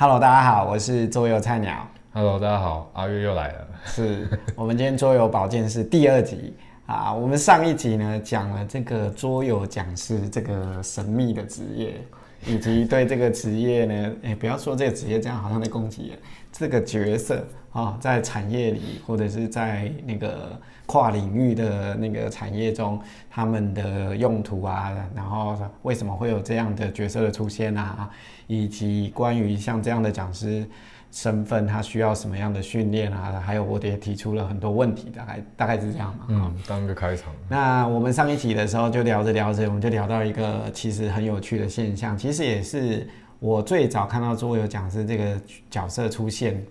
Hello，大家好，我是桌游菜鸟。Hello，大家好，阿月又来了。是我们今天桌游保健是第二集啊。我们上一集呢讲了这个桌游讲师这个神秘的职业，以及对这个职业呢，哎、不要说这个职业，这样好像在攻击人。这个角色啊，在产业里或者是在那个跨领域的那个产业中，他们的用途啊，然后为什么会有这样的角色的出现啊，以及关于像这样的讲师。身份，他需要什么样的训练啊？还有我也提出了很多问题，大概大概是这样嘛。嗯，当个开场。那我们上一集的时候就聊着聊着，我们就聊到一个其实很有趣的现象，其实也是我最早看到桌游讲师这个角色出现，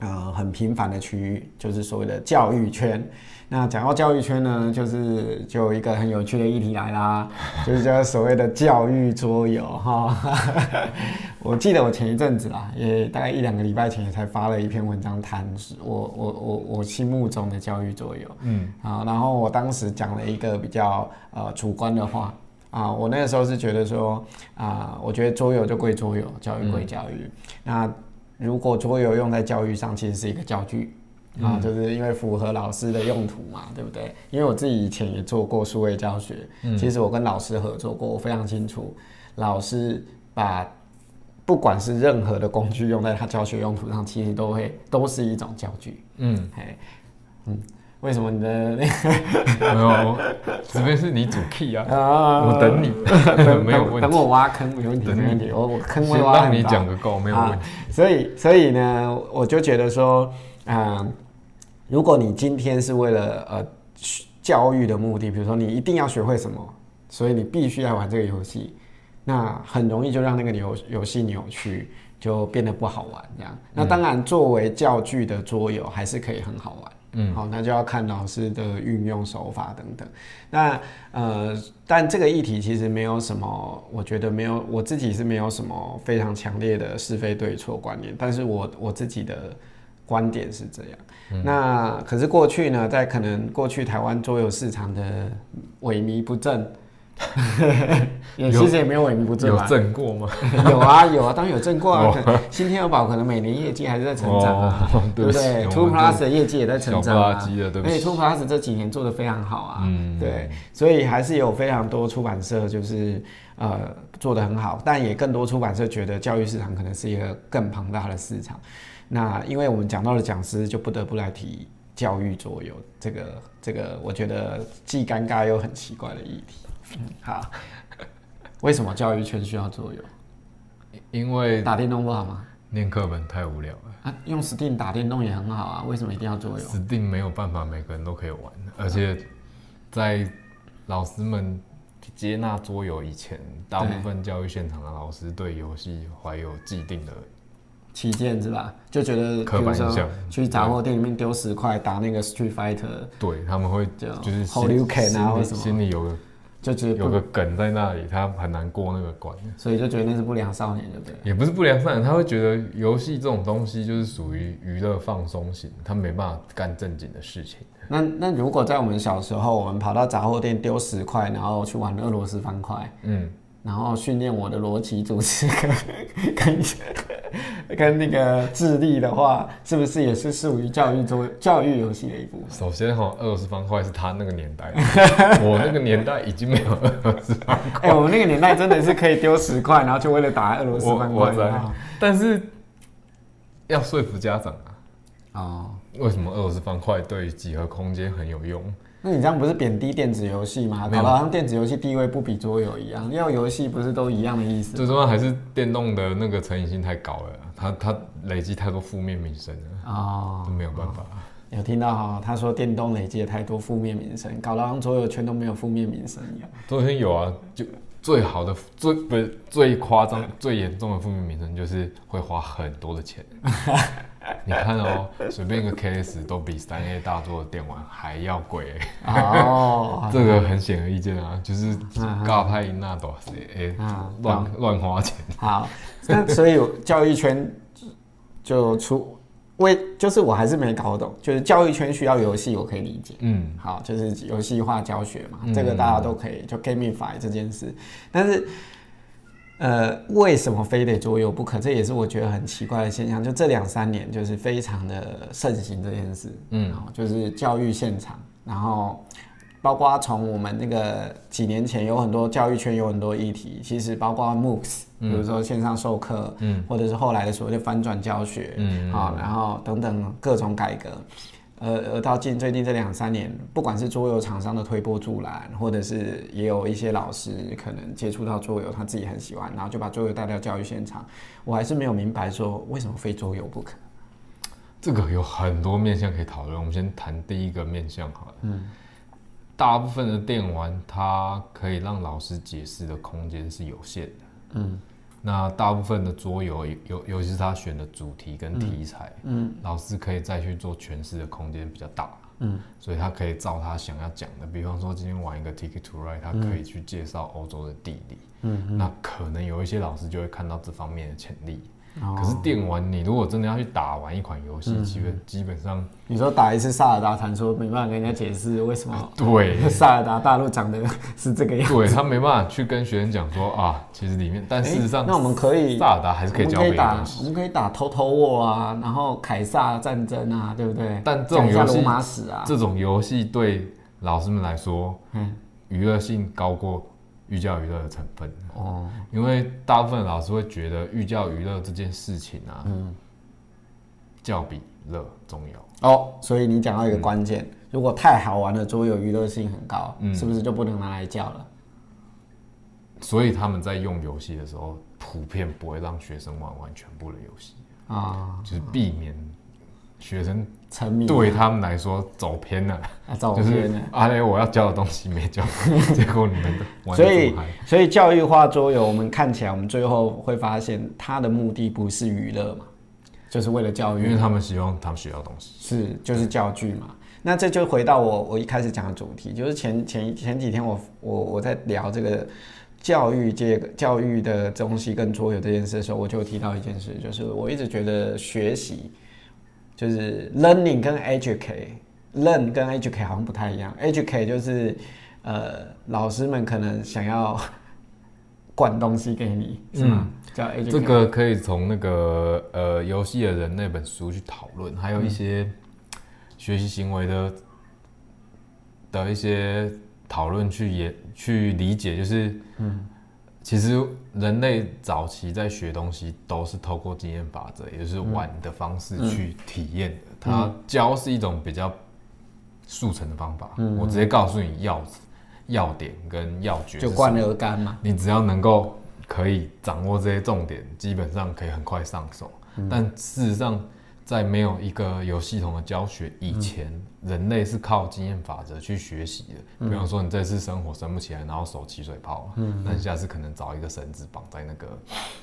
呃，很频繁的区域，就是所谓的教育圈。那讲到教育圈呢，就是就有一个很有趣的议题来啦，就是叫所谓的教育桌游哈。我记得我前一阵子啦，也大概一两个礼拜前才发了一篇文章谈我我我我心目中的教育桌游。嗯，啊，然后我当时讲了一个比较呃主观的话啊，我那个时候是觉得说啊，我觉得桌游就归桌游，教育归教育。那如果桌游用在教育上，其实是一个教具。啊，就是因为符合老师的用途嘛，对不对？因为我自己以前也做过数位教学，其实我跟老师合作过，我非常清楚，老师把不管是任何的工具用在他教学用途上，其实都会都是一种教具。嗯，哎，嗯，为什么你的那个没有，这边是你主 key 啊，啊我等你，没有问题。等我挖坑没问题，没问题。我我坑会挖很大让你讲个够，没有问题。所以所以呢，我就觉得说，啊、如果你今天是为了呃教育的目的，比如说你一定要学会什么，所以你必须要玩这个游戏，那很容易就让那个游游戏扭曲，就变得不好玩这样。那当然，作为教具的桌游还是可以很好玩。嗯好，那就要看老师的运用手法等等。那呃，但这个议题其实没有什么，我觉得没有，我自己是没有什么非常强烈的是非对错观念，但是我我自己的观点是这样。那可是过去呢，在可能过去台湾桌游市场的萎靡不振，也 有其实也没有萎靡不振有吧。挣过吗？有啊有啊，当然有挣过啊。新天鹅堡可能每年业绩还是在成长啊，哦 对不对？Two Plus 的业绩也在成长啊对不而且。Two Plus 这几年做的非常好啊，嗯对，所以还是有非常多出版社就是呃做的很好，但也更多出版社觉得教育市场可能是一个更庞大的市场。那因为我们讲到了讲师，就不得不来提教育桌游这个这个，我觉得既尴尬又很奇怪的议题。嗯，好，为什么教育圈需要桌游？因为打电动不好吗？念课本太无聊了，啊，用 Steam 打电动也很好啊，为什么一定要桌游？Steam 没有办法每个人都可以玩，而且在老师们接纳桌游以前，大部分教育现场的老师对游戏怀有既定的旗舰是吧？就觉得刻板印象去杂货店里面丢十块打那个 Street Fighter，对，他们会就就是心 Hadouken 啊心里或什么心里有个就觉得有个梗在那里，他很难过那个关。所以就觉得那是不良少年，对不对？也不是不良少年，他会觉得游戏这种东西就是属于娱乐放松型，他没办法干正经的事情。那那如果在我们小时候，我们跑到杂货店丢十块，然后去玩俄罗斯方块，嗯，然后训练我的逻辑组织跟跟跟那个智力的话，是不是也是属于教育中教育游戏的一部分？首先哈，俄罗斯方块是他那个年代，我那个年代已经没有俄罗斯方哎、我们那个年代真的是可以丢十块，然后就为了打俄罗斯方块。但是要说服家长啊，哦，为什么俄罗斯方块对几何空间很有用？那你这样不是贬低电子游戏吗？搞得好像电子游戏地位不比桌游一样，要游戏不是都一样的意思？最重要还是电动的那个成瘾性太高了，它它累积太多负面名声了，哦都，没有办法。有听到哈？他说电动累积了太多负面名声，搞得好像桌游圈都没有负面名声一样。昨天有啊，就最好的最不是最夸张、最严重的负面名声就是会花很多的钱。你看哦，随便一个 KS 都比三 A 大作的电玩还要贵、欸，哦，这个很显而易见啊，就是尬拍那多少哎啊乱乱花钱。好，那所以教育圈就出为就是我还是没搞懂，就是教育圈需要游戏，我可以理解。嗯，好，就是游戏化教学嘛，嗯这个大家都可以就 gamify 这件事。但是呃，为什么非得桌游不可？这也是我觉得很奇怪的现象。就这两三年，就是非常的盛行这件事。嗯，就是教育现场，然后包括从我们那个几年前有很多教育圈有很多议题，其实包括 MOOCs，比如说线上授课，嗯，或者是后来的所谓的翻转教学，嗯，好，然后等等各种改革。呃，而到近最近这两三年，不管是桌游厂商的推波助澜，或者是也有一些老师可能接触到桌游，他自己很喜欢，然后就把桌游带到教育现场。我还是没有明白说为什么非桌游不可。这个有很多面向可以讨论，我们先谈第一个面向好了。嗯，大部分的电玩它可以让老师解释的空间是有限的。嗯。那大部分的桌游，尤尤其是他选的主题跟题材，嗯，老师可以再去做诠释的空间比较大，嗯，所以他可以照他想要讲的，比方说今天玩一个 Ticket to Ride，他可以去介绍欧洲的地理，嗯，那可能有一些老师就会看到这方面的潜力。可是电玩，你如果真的要去打完一款游戏，基本基本上，你说打一次《萨尔达传说》，没办法跟人家解释为什么对《萨尔达大陆》长得是这个样子，对他没办法去跟学生讲说啊，其实里面，但事实上，那我们可以《萨尔达》还是可以教别的东西，我们可以打《偷偷沃》啊，然后《凯撒战争》啊，对不对？但这种游戏，啊，这种游戏对老师们来说，嗯，娱乐性高过。寓教于乐的成分哦，因为大部分老师会觉得寓教于乐这件事情啊，嗯，教比乐重要哦。所以你讲到一个关键，如果太好玩的桌游娱乐性很高，是不是就不能拿来教了？所以他们在用游戏的时候，普遍不会让学生玩完全部的游戏啊，就是避免。学生沉迷，对他们来说走偏了，就是阿雷我要教的东西没教，结果你们玩所以，所以教育化桌游，我们看起来，我们最后会发现，它的目的不是娱乐嘛，就是为了教育，因为他们希望他们学到东西。是就是教具嘛。那这就回到我我一开始讲的主题，就是前前前几天我我我在聊这个教育界教育的东西跟桌游这件事的时候，我就提到一件事，就是我一直觉得学习。就是 learning 跟 educate，learn 跟 educate 好像不太一样。educate 就是呃老师们可能想要 灌东西给你，是吗？叫 educate。这个可以从那个呃游戏的人那本书去讨论，还有一些学习行为的的一些讨论去也去理解，就是嗯。其实人类早期在学东西都是透过经验法则，也就是玩的方式去体验的。它教是一种比较速成的方法，我直接告诉你要要点跟要诀，就灌而干嘛。你只要能够可以掌握这些重点，基本上可以很快上手。但事实上。在没有一个有系统的教学以前，人类是靠经验法则去学习的。比方说，你这次生火生不起来，然后手起水泡，嗯，那你下次可能找一个绳子绑在那个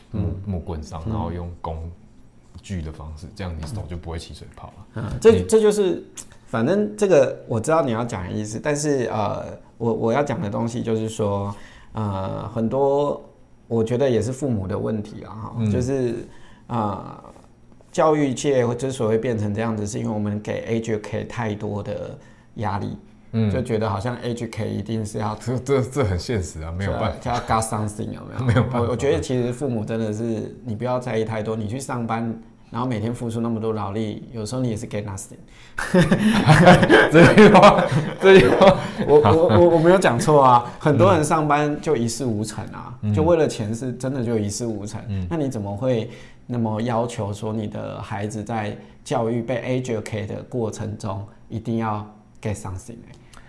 木木棍上，然后用工具的方式，这样你手就不会起水泡了。嗯，这这就是，反正这个我知道你要讲的意思，但是呃，我我要讲的东西就是说，呃，很多我觉得也是父母的问题啊，哈，就是啊。教育界之所以会变成这样子，是因为我们给 educate 太多的压力，嗯，就觉得好像 educate 一定是要 这这这很现实啊，没有办法，要 got something 有没有？没有办法。我我觉得其实父母真的是你不要在意太多，你去上班，然后每天付出那么多劳力，有时候你也是 get nothing。这句话，这句话，我我我我没有讲错啊，很多人上班就一事无成啊，就为了钱是真的就一事无成，那你怎么会？那么要求说你的孩子在教育被 educate 的过程中一定要 get something，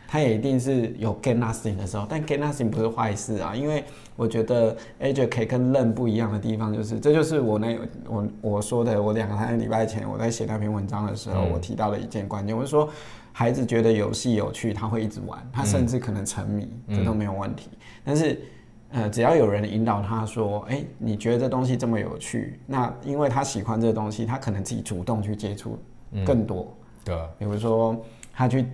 他也一定是有 get nothing 的时候，但 get nothing 不是坏事啊，因为我觉得 educate 跟 learn 不一样的地方就是，这就是我那我我说的，我两个三个礼拜前我在写那篇文章的时候，我提到的一件关键，我是说孩子觉得游戏有趣，他会一直玩，他甚至可能沉迷，这都没有问题，但是。呃，只要有人引导他说，哎，你觉得这东西这么有趣，那因为他喜欢这个东西，他可能自己主动去接触更多。对，比如说他去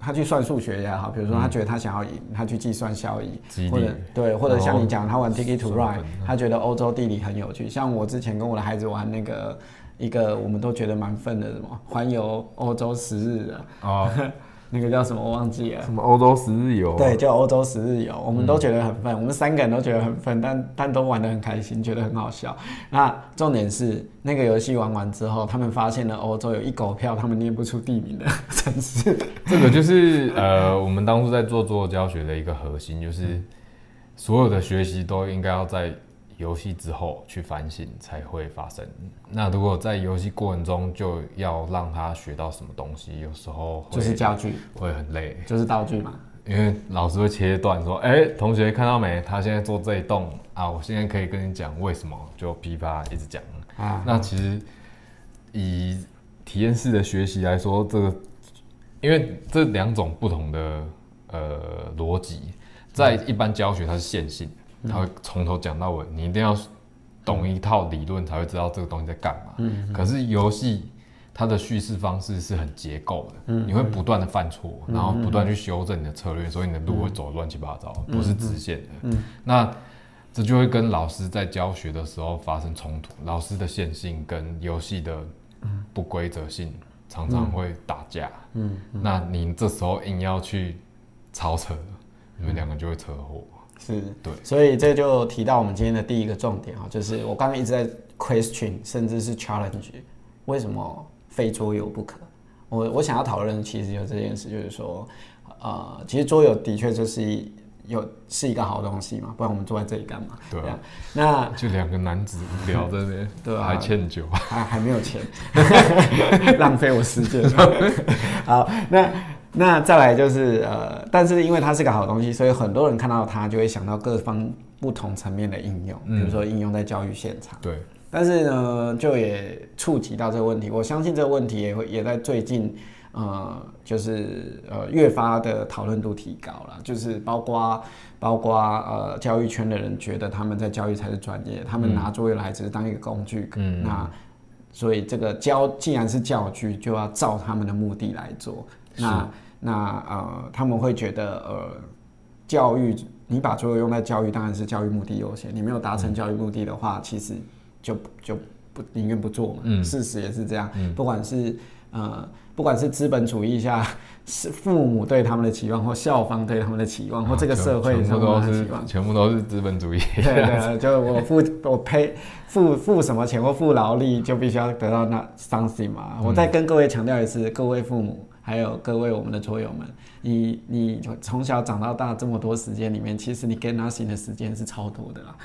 他去算数学也好，比如说他觉得他想要赢，他去计算效益，或者对，或者像你讲，他玩 Ticket to Ride，他觉得欧洲地理很有趣。像我之前跟我的孩子玩那个一个，我们都觉得蛮愤的什么环游欧洲十日的。那个叫什么我忘记了。什么欧洲十日游？对，叫欧洲十日游，我们都觉得很愤，我们三个人都觉得很笨，但但都玩得很开心，觉得很好笑。那重点是那个游戏玩完之后，他们发现了欧洲有一狗票他们念不出地名的城市。这个就是呃，我们当初在做做教学的一个核心，就是所有的学习都应该要在游戏之后去反省才会发生。那如果在游戏过程中就要让他学到什么东西，有时候就是教具，会很累，就是道具嘛。因为老师会切断说，哎、同学看到没？他现在做这一动啊，我现在可以跟你讲为什么，就噼啪一直讲。啊，那其实以体验式的学习来说，这个因为这两种不同的呃逻辑，在一般教学它是线性，它会从头讲到尾，你一定要懂一套理论才会知道这个东西在干嘛。嗯，可是游戏它的叙事方式是很结构的，你会不断的犯错，然后不断去修正你的策略，所以你的路会走得乱七八糟，不是直线的。嗯，那这就会跟老师在教学的时候发生冲突，老师的线性跟游戏的不规则性常常会打架。嗯，那你这时候硬要去超车，你们两个就会车祸。是，对所以这就提到我们今天的第一个重点啊，就是我刚刚一直在 question，甚至是 challenge，为什么非桌游不可？我我想要讨论的其实就这件事，就是说，呃，其实桌游的确就是一有是一个好东西嘛，不然我们坐在这里干嘛？对啊啊，那 就两个男子无聊在那边，对啊还欠酒。还还没有钱，浪费我时间。好，那那再来就是呃，但是因为它是个好东西，所以很多人看到它就会想到各方不同层面的应用，比如说应用在教育现场。对，但是呢，就也触及到这个问题。我相信这个问题也会也在最近，呃，就是呃越发的讨论度提高了。就是包括包括呃教育圈的人觉得他们在教育才是专业，他们拿作业来只是当一个工具。嗯那所以这个教既然是教具，就要照他们的目的来做。那那呃，他们会觉得呃，教育你把作业用在教育，当然是教育目的优先。你没有达成教育目的的话，其实就就不宁愿不做嘛。嗯事实也是这样。不管是呃，不管是资本主义下是父母对他们的期望，或校方对他们的期望，或这个社会全上部都是期望。全部都是资本主义。对对，就我付我赔付付什么钱或付劳力，就必须要得到那 something 嘛。我再跟各位强调一次，各位父母还有各位我们的桌友们，你你从小长到大这么多时间里面，其实你 get nothing 的时间是超多的啦，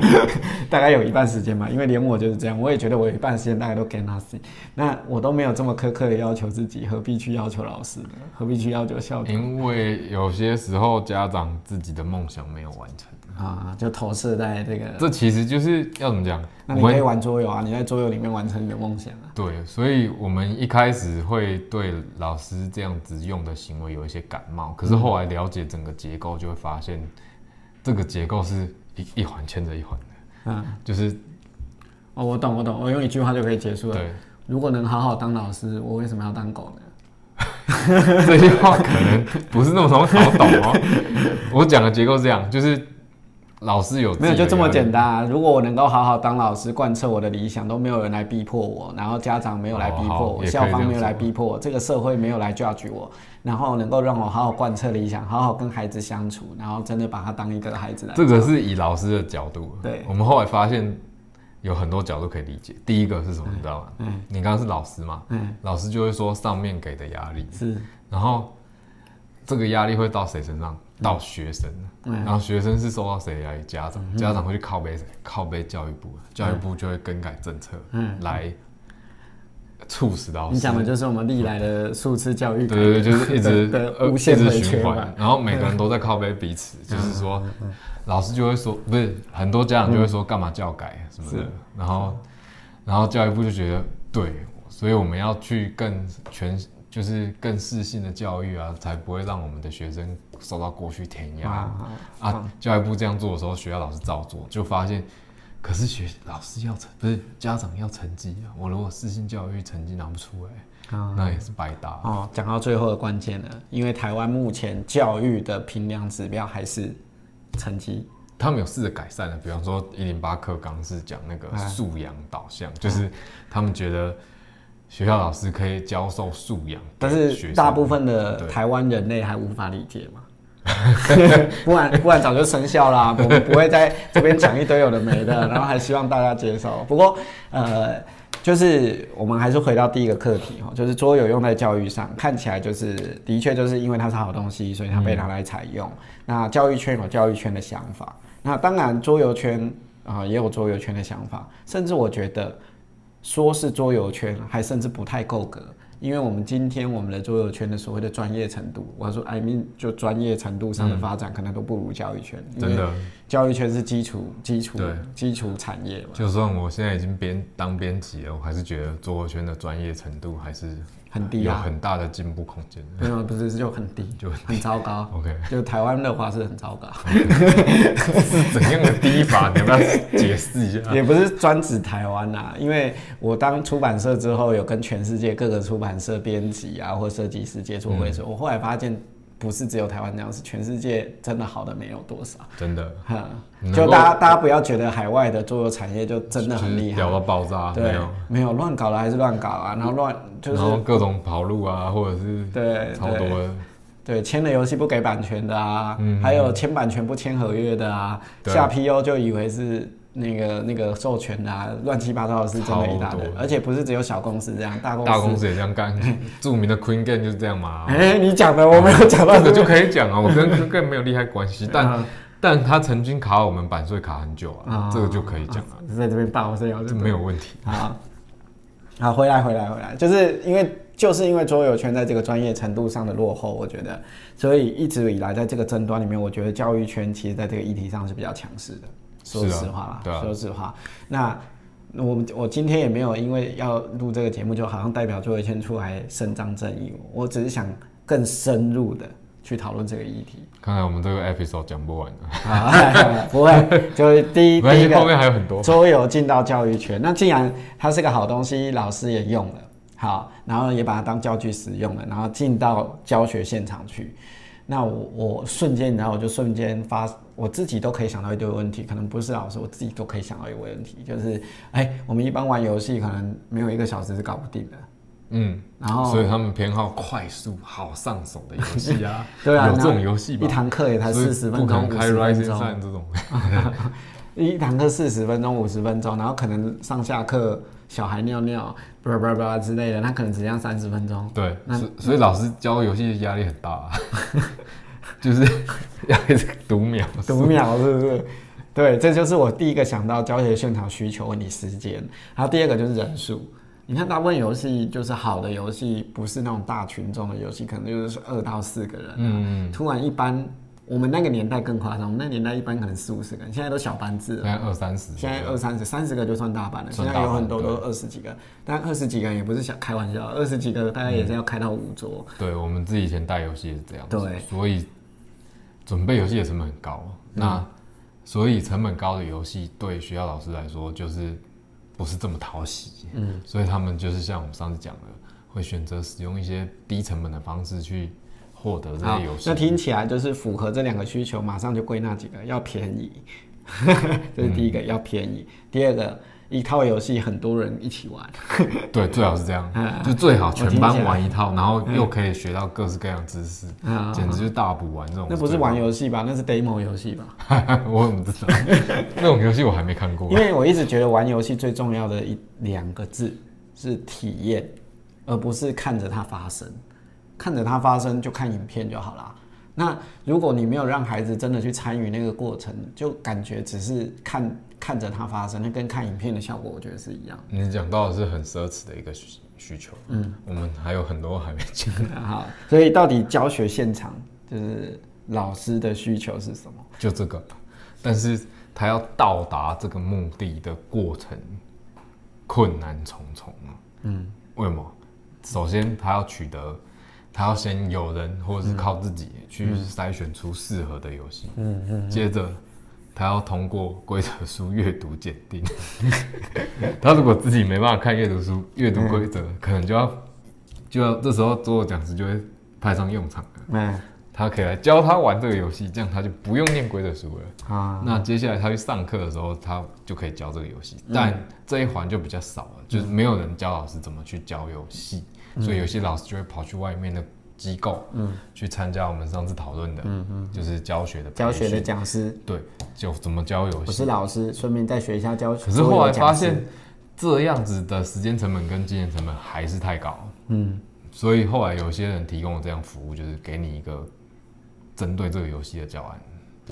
大概有一半时间吧，因为连我就是这样，我也觉得我有一半时间大概都 get nothing，那我都没有这么苛刻的要求自己，何必去要求老师呢？何必去要求校长？因为有些时候家长自己的梦想没有完成，啊，就投射在这个，这其实就是要怎么讲？那你可以玩桌游啊，你在桌游里面完成你的梦想啊。对，所以我们一开始会对老师这样子用的行为有一些感冒，可是后来了解整个结构，就会发现这个结构是一一环牵着一环的，嗯，就是哦，我懂，我懂，我用一句话就可以结束了。对如果能好好当老师，我为什么要当狗呢？这句话可能不是那么好好懂哦。我讲的结构是这样，就是老师有没有，就这么简单啊！如果我能够好好当老师，贯彻我的理想，都没有人来逼迫我，然后家长没有来逼迫我，校方没有来逼迫我，这个社会没有来 judge 我，然后能够让我好好贯彻理想，好好跟孩子相处，然后真的把他当一个孩子来。这个是以老师的角度，对我们后来发现有很多角度可以理解。第一个是什么，你知道吗？嗯你刚刚是老师嘛，嗯，老师就会说上面给的压力，是，然后这个压力会到谁身上？到学生，嗯然后学生是受到谁来？家长，家长会去靠背谁？靠背教育部，教育部就会更改政策，嗯来促使到。你讲的就是我们历来的数次教育对对对，就是一直的呃无限循环，。然后每个人都在靠背彼此，就是说，老师就会说，不是很多家长就会说干嘛教改什么的，然后然后教育部就觉得对，所以我们要去更全就是更适性的教育啊，才不会让我们的学生受到过去填鸭啊啊。教育部这样做的时候，学校老师照做，就发现。可是学老师要成不是家长要成绩啊！我如果私信教育成绩拿不出来，啊那也是白搭。哦，讲到最后的关键了，因为台湾目前教育的评量指标还是成绩，他们有试着改善的，比方说一零八课纲是讲那个素养导向，就是他们觉得学校老师可以教授素养，但是大部分的台湾人类还无法理解嘛。不然不然早就生效啦，我们不会在这边讲一堆有的没的，然后还希望大家接受。不过呃，就是我们还是回到第一个课题哈，就是桌游用在教育上，看起来就是的确就是因为它是好东西，所以它被拿来采用。那教育圈有教育圈的想法，那当然桌游圈啊、也有桌游圈的想法，甚至我觉得说是桌游圈，还甚至不太够格。因为我们今天我们的桌游圈的所谓的专业程度，我说 I mean 就专业程度上的发展，可能都不如教育圈。真的，教育圈是基础基础基础产业嘛，就算我现在已经编当编辑了，我还是觉得做货圈的专业程度还是很低啊。很大的进步空间的。没有，不是就很低，就很糟糕。OK，就台湾的话是很糟糕，是怎样的低法？你要不要解释一下？也不是专指台湾啦。因为我当出版社之后，有跟全世界各个出版社编辑啊或设计师接触会所，我后来发现不是只有台湾这样，是全世界真的好的没有多少。真的，哈，就大家大家不要觉得海外的桌游产业就真的很厉害屌，到爆炸，没对有，，没有乱搞了还是乱搞啊，然后乱就是然后各种跑路啊，或者是对对超多的，对签了游戏不给版权的啊，嗯还有签版权不签合约的啊，下 PO 就以为是那个那个授权的啊，乱七八糟的事真的一大堆而且不是只有小公司这样，大公司大公司也这样干。著名的 Queen Game 就是这样嘛。哎、你讲的我没有讲到这个就，可以讲啊，我跟 Queen Game 没有利害关系，但嗯 但他曾经卡我们版税卡很久啊啊，这个就可以讲啊，在这边爆声要这没有问题。好，好，回来，回来，回来，就是因为就是因为桌游圈在这个专业程度上的落后，我觉得，所以一直以来在这个争端里面，我觉得教育圈其实在这个议题上是比较强势的。说实话啦，对啊。说实话，那我们我今天也没有因为要录这个节目，就好像代表桌游圈出来伸张正义，我只是想更深入的去讨论这个议题。看来我们这个 episode 讲不完。了，啊，不会，就是第一 第一个后面还有很多。桌游进到教育圈，那既然它是个好东西，老师也用了，好，然后也把它当教具使用了，然后进到教学现场去，那我我瞬间，然后我就瞬间发，我自己都可以想到一堆问题，可能不是老师，我自己都可以想到一个问题，就是，哎、我们一般玩游戏可能没有一个小时是搞不定的，嗯，然后所以他们偏好快速、好上手的游戏啊。对啊，有这种游戏吧一？堂课也才四十分钟、五不开十分 Rising 这种。一堂课四十分钟、五十分钟，然后可能上下课小孩尿尿、叭叭叭之类的，他可能只要三十分钟。对，那所所以老师教游戏压力很大、啊，就是要一直读秒数读秒是不是？对，这就是我第一个想到教学现场需求问题时间。然后第二个就是人数。你看，大部分游戏就是好的游戏，不是那种大群众的游戏，可能就是二到四个人、啊。嗯，突然一般，我们那个年代更夸张，我们那个年代一般可能四五十个人，现在都小班制了现。在二三十，现在二三十、三十个就算大班了，现在有很多都对二十几个，但二十几个人也不是想开玩笑，二十几个大概也是要开到五桌。对我们自己以前带游戏也是这样子，对所以准备游戏的成本很高。那所以成本高的游戏对学校老师来说就是不是这么讨喜，嗯，所以他们就是像我们上次讲的，会选择使用一些低成本的方式去获得这些游，戏。那听起来就是符合这两个需求，马上就归纳几个，要便宜，这是第一个、要便宜，第二个一套游戏很多人一起玩，对，最好是这样嗯，就最好全班玩一套，然后又可以学到各式各样知识，啊简直就是大补玩这种。那不是玩游戏吧？那是 demo 游戏吧？我怎么知道？那种游戏我还没看过因。为我一直觉得玩游戏最重要的一两个字是体验，而不是看着它发生。看着它发生就看影片就好啦。那如果你没有让孩子真的去参与那个过程，就感觉只是看看着它发生，那跟看影片的效果，我觉得是一样。你讲到的是很奢侈的一个需需求，嗯，我们还有很多还没讲。好，所以到底教学现场就是老师的需求是什么？就这个，但是他要到达这个目的的过程困难重重啊。嗯，为什么？首先他要取得，他要先有人或者是靠自己去筛选出适合的游戏。嗯嗯。接着他要通过规则书阅读检定。他如果自己没办法看阅读书、阅读规则，可能就要就要这时候做讲师就会派上用场了。嗯，他可以来教他玩这个游戏，这样他就不用念规则书了。啊，那接下来他去上课的时候，他就可以教这个游戏，嗯但这一环就比较少了，就是没有人教老师怎么去教游戏，所以有些老师就会跑去外面的机构，嗯，去参加我们上次讨论的，嗯嗯，就是教学的教学的，讲师。对，就怎么教游戏我是。老师，顺便再学一下教学。可是后来发现，这样子的时间成本跟经验成本还是太高，嗯，所以后来有些人提供了这样服务，就是给你一个针对这个游戏的教案，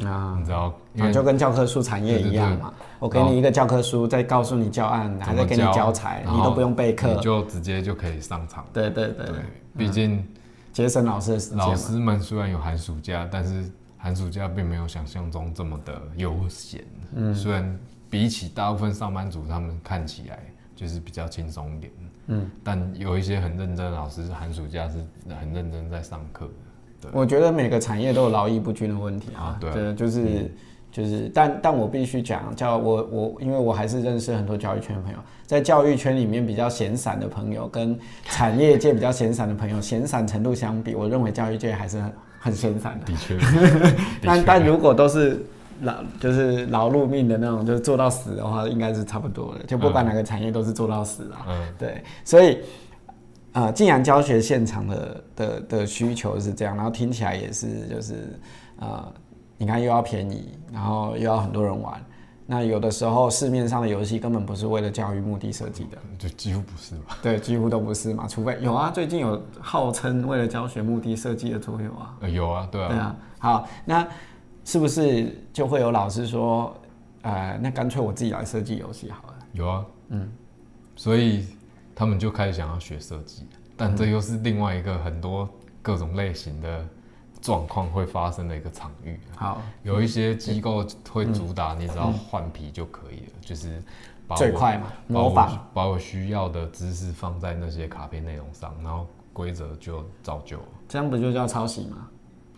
啊你，知道，就跟教科书产业一样嘛。我给你一个教科书，再告诉你教案，还在给你教材，你都不用备课你。就直接就可以上场。对对对对，毕竟节省老师的时间。老师们虽然有寒暑假，但是寒暑假并没有想象中这么的悠闲。嗯，虽然比起大部分上班族，他们看起来就是比较轻松一点。嗯，但有一些很认真的老师，寒暑假是很认真在上课我觉得每个产业都有劳逸不均的问题啊啊。对啊就是就是，但但我必须讲，叫我我，因为我还是认识很多教育圈的朋友，在教育圈里面比较闲散的朋友，跟产业界比较闲散的朋友，闲散程度相比，我认为教育界还是很很闲散的。的确，但但如果都是劳就是劳碌命的那种，就是做到死的话，应该是差不多的。就不管哪个产业都是做到死啊。嗯，对，所以呃，既然教学现场的的的需求是这样，然后听起来也是就是呃，你看又要便宜，然后又要很多人玩。那有的时候市面上的游戏根本不是为了教育目的设计的，就几乎不是嘛？对，几乎都不是嘛，除非有啊，最近有号称为了教学目的设计的桌游啊，呃有啊，对啊，对啊，好，那是不是就会有老师说，呃，那干脆我自己来设计游戏好了？有啊，嗯，所以他们就开始想要学设计，但这又是另外一个很多各种类型的状况会发生的一个场域。好，有一些机构会主打你只要换皮就可以了，就是把我最快嘛，模仿，把我需要的知识放在那些卡片内容上，然后规则就照旧。这样不就叫抄袭吗？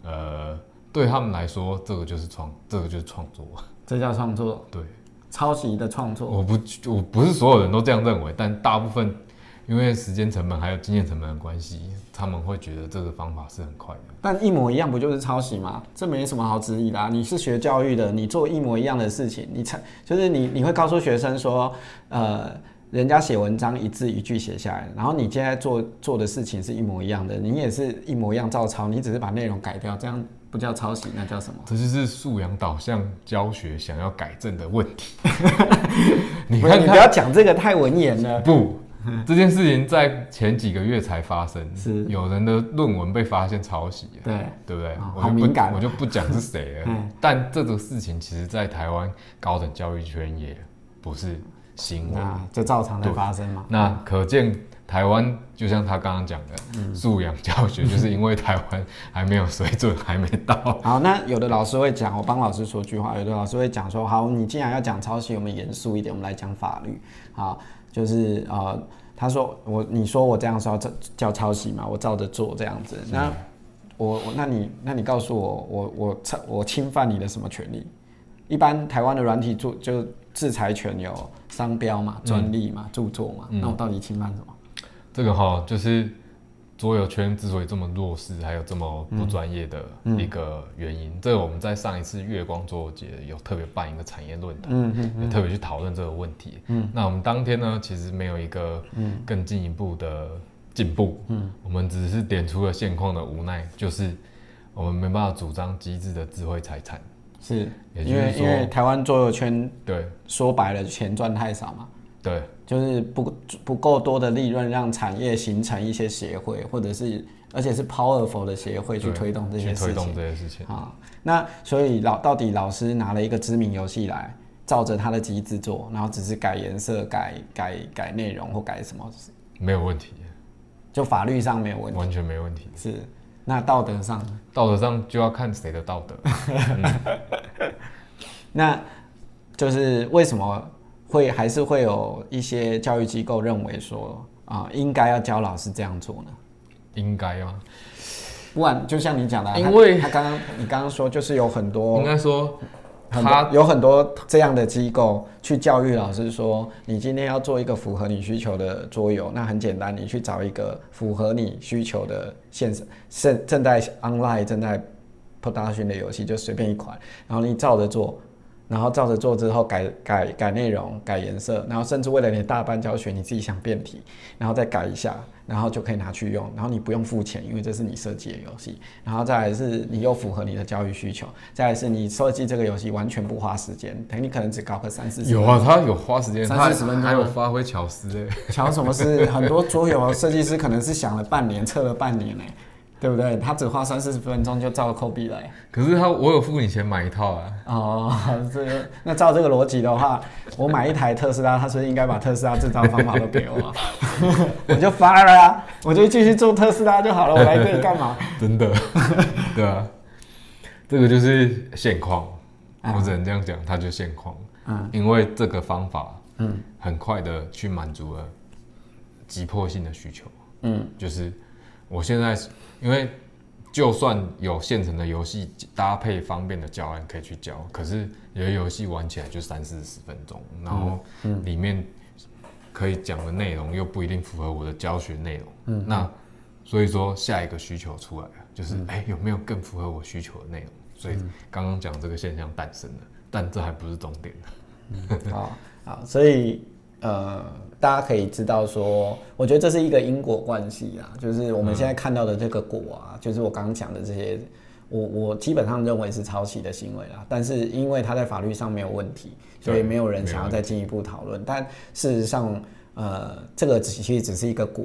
呃，对他们来说，这个就是创，这个就是创作。这叫创作，对，抄袭的创作。我不，我不是所有人都这样认为，但大部分因为时间成本还有经验成本的关系，他们会觉得这个方法是很快的。但一模一样不就是抄袭吗？这没什么好质疑的、啊。你是学教育的，你做一模一样的事情，你才就是你你会告诉学生说，呃，人家写文章一字一句写下来，然后你现在做做的事情是一模一样的，你也是一模一样照抄，你只是把内容改掉，这样不叫抄袭，那叫什么？这就是素养导向教学想要改正的问题。你看，你不要讲这个太文言了。不，这件事情在前几个月才发生，是有人的论文被发现抄袭了，对，对不对？哦我就敏感我就不讲是谁了。嗯但这个事情其实，在台湾高等教育圈也不是新闻。那就照常在发生嘛。那可见台湾就像他刚刚讲的，嗯 素养教学，就是因为台湾还没有水准，还没到。好，那有的老师会讲，我帮老师说句话。有的老师会讲说，好，你既然要讲抄袭，我们严肃一点，我们来讲法律。好，就是呃，他说我，你说我这样说叫叫抄袭嘛，我照着做这样子。那我我那你那你告诉我，我我抄我侵犯你的什么权利？一般台湾的软体著就制裁权有商标嘛、专利嘛、著作嘛，那我到底侵犯什么？这个哈，就是桌游圈之所以这么弱势，还有这么不专业的一个原因。这个我们在上一次月光桌游节有特别办一个产业论坛，嗯嗯也特别去讨论这个问题。嗯，那我们当天呢，其实没有一个更进一步的进步。嗯，我们只是点出了现况的无奈，就是我们没办法主张机制的智慧财产。是也就是说因为因为台湾桌游圈对说白了钱赚太少嘛。对，就是不不够多的利润，让产业形成一些协会，或者是而且是 powerful 的协会去推动这些去推动事情这些事情。啊。那所以老到底老师拿了一个知名游戏来，照着他的机制做，然后只是改颜色、改改改内容或改什么，没有问题，就法律上没有问题。完全没问题。是，那道德上，道德上就要看谁的道德。那就是为什么会还是会有一些教育机构认为说啊、应该要教老师这样做呢？应该吗？不然就像你讲的啊、因为他他刚刚你刚刚说，就是有很多应该说很他多有很多这样的机构去教育老师说，你今天要做一个符合你需求的桌游，那很简单，你去找一个符合你需求的现实正正在 online 正在 production 的游戏，就随便一款，然后你照着做，然后照着做之后改改改内容、改颜色，然后甚至为了你的大班教学，你自己想变体，然后再改一下，然后就可以拿去用，然后你不用付钱，因为这是你设计的游戏，然后再来是你又符合你的教育需求，再来是你设计这个游戏完全不花时间，等于你可能只搞个三四十有啊，他有花时间，三四十分钟还有发挥巧思哎。巧什么事？很多桌游设计师可能是想了半年，测了半年呢，对不对？他只花三四十分钟就照扣币来。可是他，我有付你钱买一套啊。哦，这个那照这个逻辑的话，我买一台特斯拉，他是不是应该把特斯拉制造方法都给我啊？我就发了啊，我就继续做特斯拉就好了，我来这里干嘛？真的，对啊，这个就是现况，啊我只能这样讲，它就现况。嗯因为这个方法嗯很快的去满足了急迫性的需求，嗯就是我现在因为就算有现成的游戏搭配方便的教案可以去教，可是有些游戏玩起来就三四十分钟，然后里面可以讲的内容又不一定符合我的教学内容，嗯那所以说下一个需求出来了，就是哎、有没有更符合我需求的内容？所以刚刚讲这个现象诞生了，但这还不是终点。好好，所以呃，大家可以知道说，我觉得这是一个因果关系啊，就是我们现在看到的这个果啊，就是我刚刚讲的这些，我我基本上认为是抄袭的行为啦，但是因为它在法律上没有问题，所以没有人想要再进一步讨论。但事实上，呃，这个只其实只是一个果，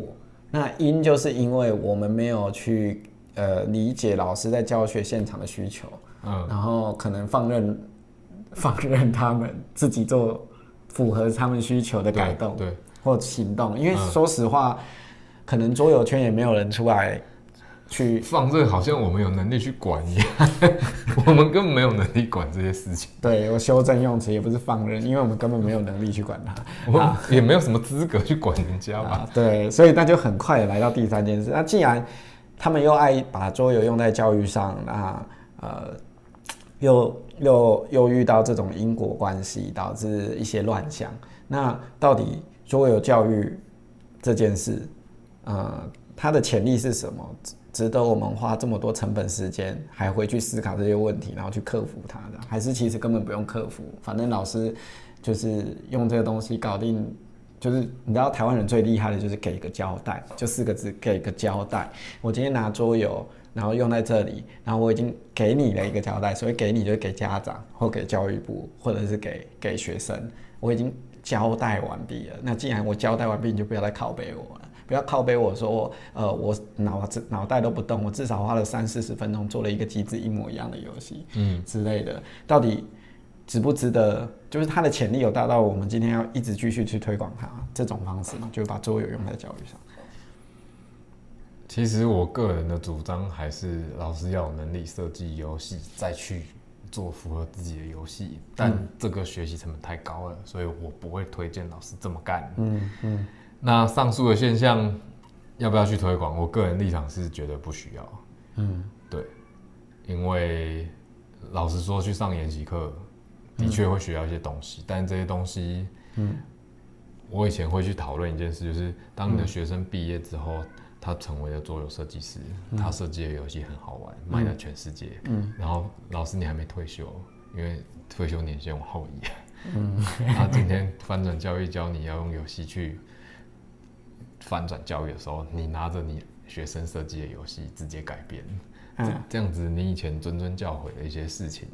那因就是因为我们没有去呃理解老师在教学现场的需求，嗯，然后可能放任放任他们自己做符合他们需求的改动对，或行动，因为嗯说实话，可能桌游圈也没有人出来去放这个好像我们有能力去管一样，我们根本没有能力管这些事情，对我修正用词，也不是放任，因为我们根本没有能力去管它。我们也没有什么资格去管人家吧。啊，对，所以那就很快的来到第三件事。那既然他们又爱把桌游用在教育上，那呃，又又又遇到这种因果关系，导致一些乱象。那到底桌游教育这件事，呃，它的潜力是什么？值得我们花这么多成本时间，还回去思考这些问题，然后去克服它的？还是其实根本不用克服，反正老师就是用这个东西搞定就是你知道台湾人最厉害的就是给一个交代，就四个字，给个交代。我今天拿桌游，然后用在这里，然后我已经给你了一个交代，所以给你就是给家长或给教育部，或者是给给学生，我已经交代完毕了。那既然我交代完毕，你就不要再拷贝我了。不要靠背我说我呃我脑子脑袋都不动，我至少花了三四十分钟做了一个机制一模一样的游戏，嗯，之类的，到底值不值得？就是它的潜力有大到我们今天要一直继续去推广它这种方式嘛，就是把桌游用在教育上。其实我个人的主张还是老师要有能力设计游戏，再去做符合自己的游戏，但这个学习成本太高了，所以我不会推荐老师这么干。嗯嗯那上述的现象要不要去推广？我个人立场是觉得不需要。嗯对，因为老实说，去上研习课的确会学到一些东西，但这些东西，嗯我以前会去讨论一件事，就是当你的学生毕业之后，他成为了桌游设计师，他设计的游戏很好玩，卖到全世界，嗯。然后老师你还没退休，因为退休年限往后移，嗯。他今天翻转教育教你要用游戏去翻转教育的时候，你拿着你学生设计的游戏直接改编，这样子你以前谆谆教诲的一些事情，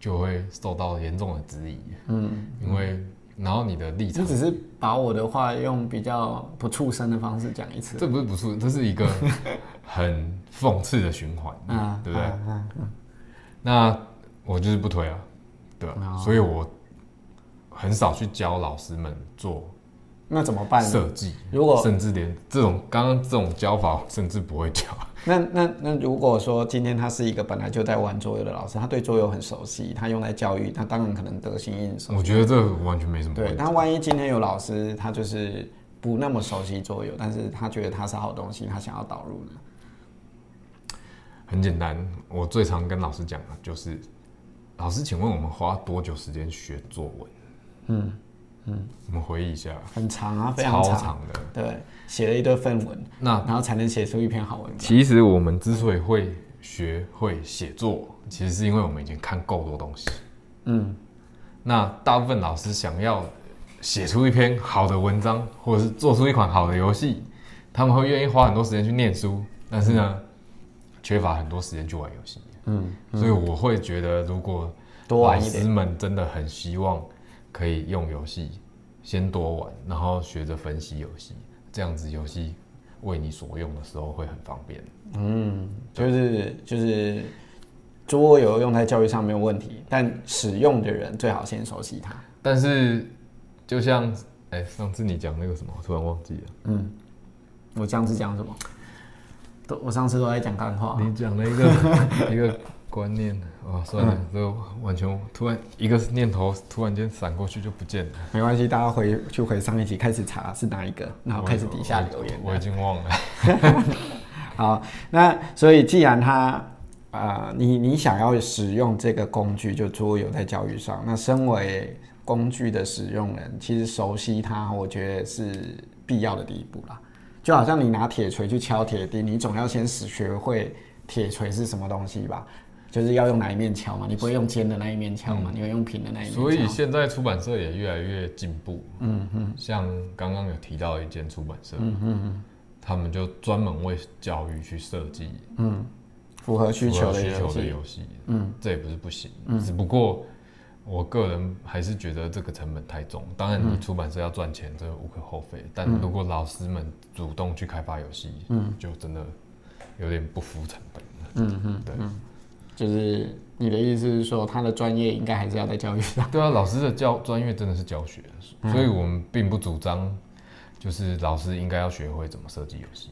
就会受到严重的质疑，嗯，因为然后你的立场你只是把我的话用比较不畜生的方式讲一次。这不是不畜，这是一个很讽刺的循环，嗯，对不对？那我就是不推啊，对吧、哦所以我很少去教老师们做那怎么办呢？设计，如果甚至连这种刚刚这种教法，甚至不会教。那那那如果说今天他是一个本来就在玩桌游的老师，他对桌游很熟悉，他用来教育，他当然可能得心应手。我觉得这完全没什么问对，题。那万一今天有老师他就是不那么熟悉桌游，但是他觉得它是好东西，他想要导入呢？很简单，我最常跟老师讲的就是，老师，请问我们花多久时间学作文？嗯，我们回忆一下，很长啊，非常超长。长的。对，写了一堆分文，那然后才能写出一篇好文章。其实我们之所以会学会写作，其实是因为我们已经看够多东西。嗯，那大部分老师想要写出一篇好的文章，或者是做出一款好的游戏，他们会愿意花很多时间去念书，但是呢，缺乏很多时间去玩游戏。嗯，所以我会觉得，如果老师多玩一点。们真的很希望可以用游戏先多玩，然后学着分析游戏，这样子游戏为你所用的时候会很方便。嗯，就是就是桌游用在教育上没有问题，但使用的人最好先熟悉它。但是就像哎、上次你讲那个什么，我突然忘记了。嗯，我上次讲什么？都我上次都在讲干话。你讲了一个 一个观念啊，算了，这个完全突然一个念头突然间闪过去就不见了。没关系，大家回去回上一集开始查是哪一个，然后开始底下留言。我我已经忘了。好，那所以既然他呃，你你想要使用这个工具，就桌游在教育上，那身为工具的使用人，其实熟悉它，我觉得是必要的第一步啦。就好像你拿铁锤去敲铁钉，你总要先使学会铁锤是什么东西吧？就是要用哪一面敲嘛，你不会用尖的那一面敲嘛，你会用平的那一面。所以现在出版社也越来越进步。嗯嗯，像刚刚有提到一间出版社，嗯嗯他们就专门为教育去设计符合需求的符合需求的游戏，嗯，这也不是不行，只不过我个人还是觉得这个成本太重。当然，你出版社要赚钱，这无可厚非。但如果老师们主动去开发游戏，嗯，就真的有点不服成本了。嗯嗯，对。就是你的意思是说，他的专业应该还是要在教育上。对啊，老师的教专业真的是教学，所以我们并不主张，就是老师应该要学会怎么设计游戏，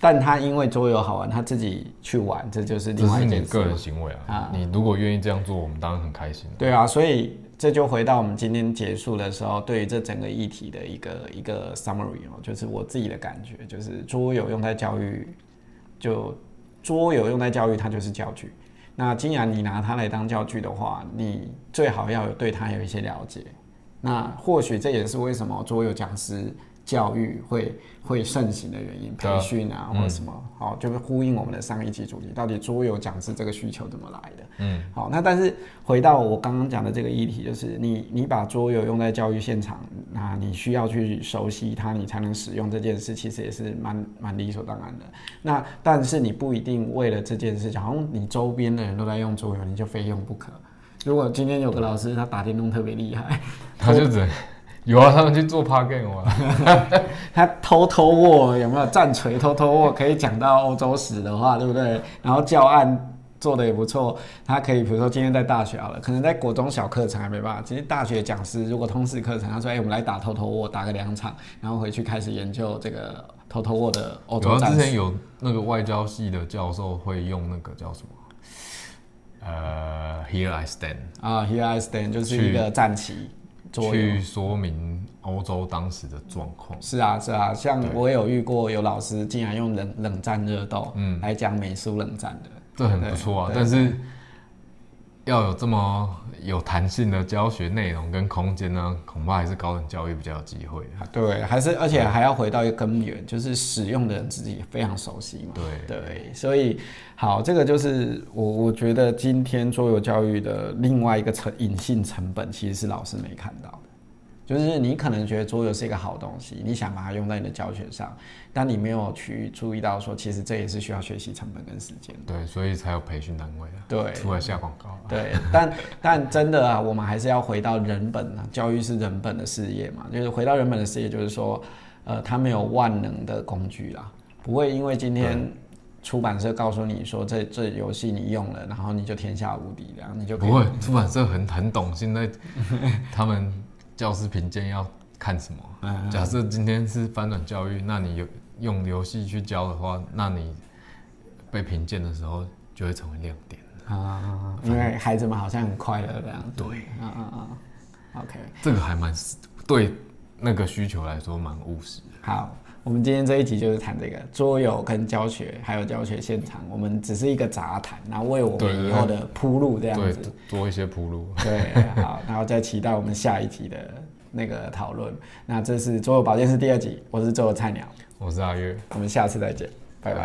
但他因为桌游好玩，他自己去玩，这就是这另外是你个一件事嘛。人行为啊啊。你如果愿意这样做，我们当然很开心。对啊，所以这就回到我们今天结束的时候，对于这整个议题的一个一个 summary 哦，就是我自己的感觉，就是桌游用在教育，就桌游用在教育，它就是教具。那既然你拿它来当教具的话，你最好要有对它有一些了解。那或许这也是为什么桌游讲师教育会会盛行的原因，培训啊或者什么，好、就是呼应我们的上一集主题，到底桌游讲师这个需求怎么来的？嗯，好，那但是回到我刚刚讲的这个议题，就是你你把桌游用在教育现场，那你需要去熟悉它，你才能使用这件事，其实也是蛮蛮理所当然的。那但是你不一定为了这件事，好像你周边的人都在用桌游，你就非用不可。如果今天有个老师他打电动特别厉害，他就只能有啊，他们去做 p a r game 啊。他偷偷握有没有战锤偷偷握可以讲到欧洲史的话，对不对？然后教案做的也不错，他可以比如说今天在大学好了，可能在国中小课程还没办法，其实大学讲师如果通识课程，他说哎、我们来打偷偷握，打个两场，然后回去开始研究这个偷偷握的欧洲战士。之前有那个外交系的教授会用那个叫什么？呃，Here I Stand，啊，Here I stand 就是一个战旗。去说明欧洲当时的状况。是啊，是啊，像我也有遇过有老师竟然用冷冷战热斗，嗯。来讲美苏冷战的，这很不错啊，但是要有这么有弹性的教学内容跟空间呢，恐怕还是高等教育比较有机会啊。对，还是而且还要回到一个根源，就是使用的人自己非常熟悉嘛。对对，所以好，这个就是我我觉得今天桌游教育的另外一个成隐性成本，其实是老师没看到的。就是你可能觉得桌游是一个好东西，你想把它用在你的教学上，但你没有去注意到说，其实这也是需要学习成本跟时间的。对，所以才有培训单位啊，对出来下广告啊。对，但但真的啊，我们还是要回到人本啊，教育是人本的事业嘛，就是回到人本的事业，就是说，呃，它没有万能的工具啦，不会因为今天出版社告诉你说这这游戏你用了，然后你就天下无敌，然后你就不会，出版社很很懂，现在他们教师评鉴要看什嗯么。假设今天是翻转教育，那你有用游戏去教的话，那你被评鉴的时候就会成为亮点。啊，因为孩子们好像很快乐这样子。对，啊啊啊，OK，这个还蛮对那个需求来说蛮务实的。好。我们今天这一集就是谈这个桌游跟教学，还有教学现场，我们只是一个杂谈，然后为我们以后的铺路这样对子。，多一些铺路。对，好，然后再期待我们下一集的那个讨论。那这是桌游保健室第二集，我是桌游菜鸟，我是阿月。我们下次再见。